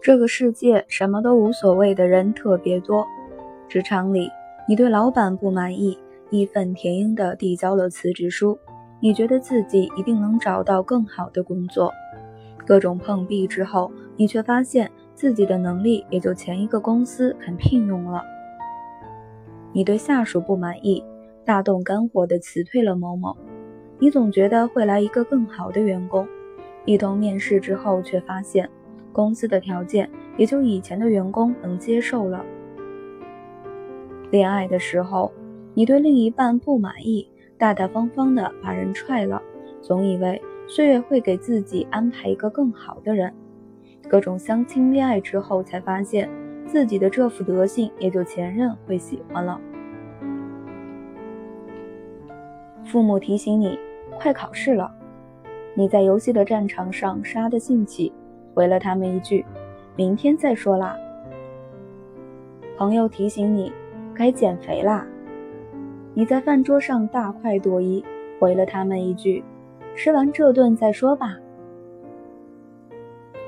这个世界什么都无所谓的人特别多。职场里，你对老板不满意，义愤填膺地递交了辞职书。你觉得自己一定能找到更好的工作。各种碰壁之后，你却发现自己的能力也就前一个公司肯聘用了。你对下属不满意，大动肝火地辞退了某某。你总觉得会来一个更好的员工，一通面试之后，却发现公司的条件也就以前的员工能接受了。恋爱的时候，你对另一半不满意，大大方方的把人踹了，总以为岁月会给自己安排一个更好的人。各种相亲恋爱之后，才发现自己的这副德行，也就前任会喜欢了。父母提醒你。快考试了，你在游戏的战场上杀得兴起，回了他们一句：“明天再说啦。”朋友提醒你该减肥啦，你在饭桌上大快朵颐，回了他们一句：“吃完这顿再说吧。”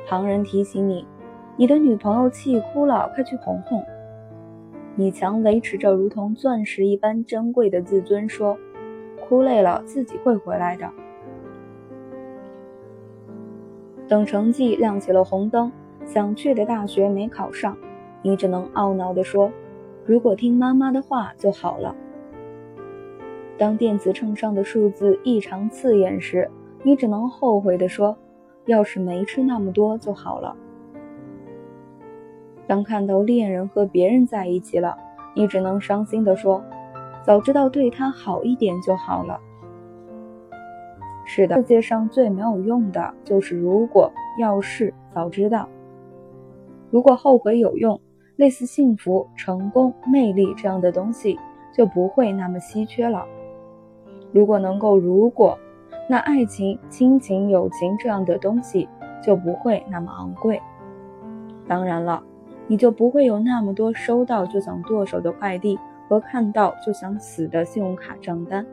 旁人提醒你，你的女朋友气哭了，快去哄哄。你强维持着如同钻石一般珍贵的自尊，说。哭累了，自己会回来的。等成绩亮起了红灯，想去的大学没考上，你只能懊恼地说：“如果听妈妈的话就好了。”当电子秤上的数字异常刺眼时，你只能后悔地说：“要是没吃那么多就好了。”当看到恋人和别人在一起了，你只能伤心地说。早知道对他好一点就好了。是的，世界上最没有用的就是如果、要是、早知道。如果后悔有用，类似幸福、成功、魅力这样的东西就不会那么稀缺了。如果能够如果，那爱情、亲情、友情这样的东西就不会那么昂贵。当然了，你就不会有那么多收到就想剁手的快递。和看到就想死的信用卡账单。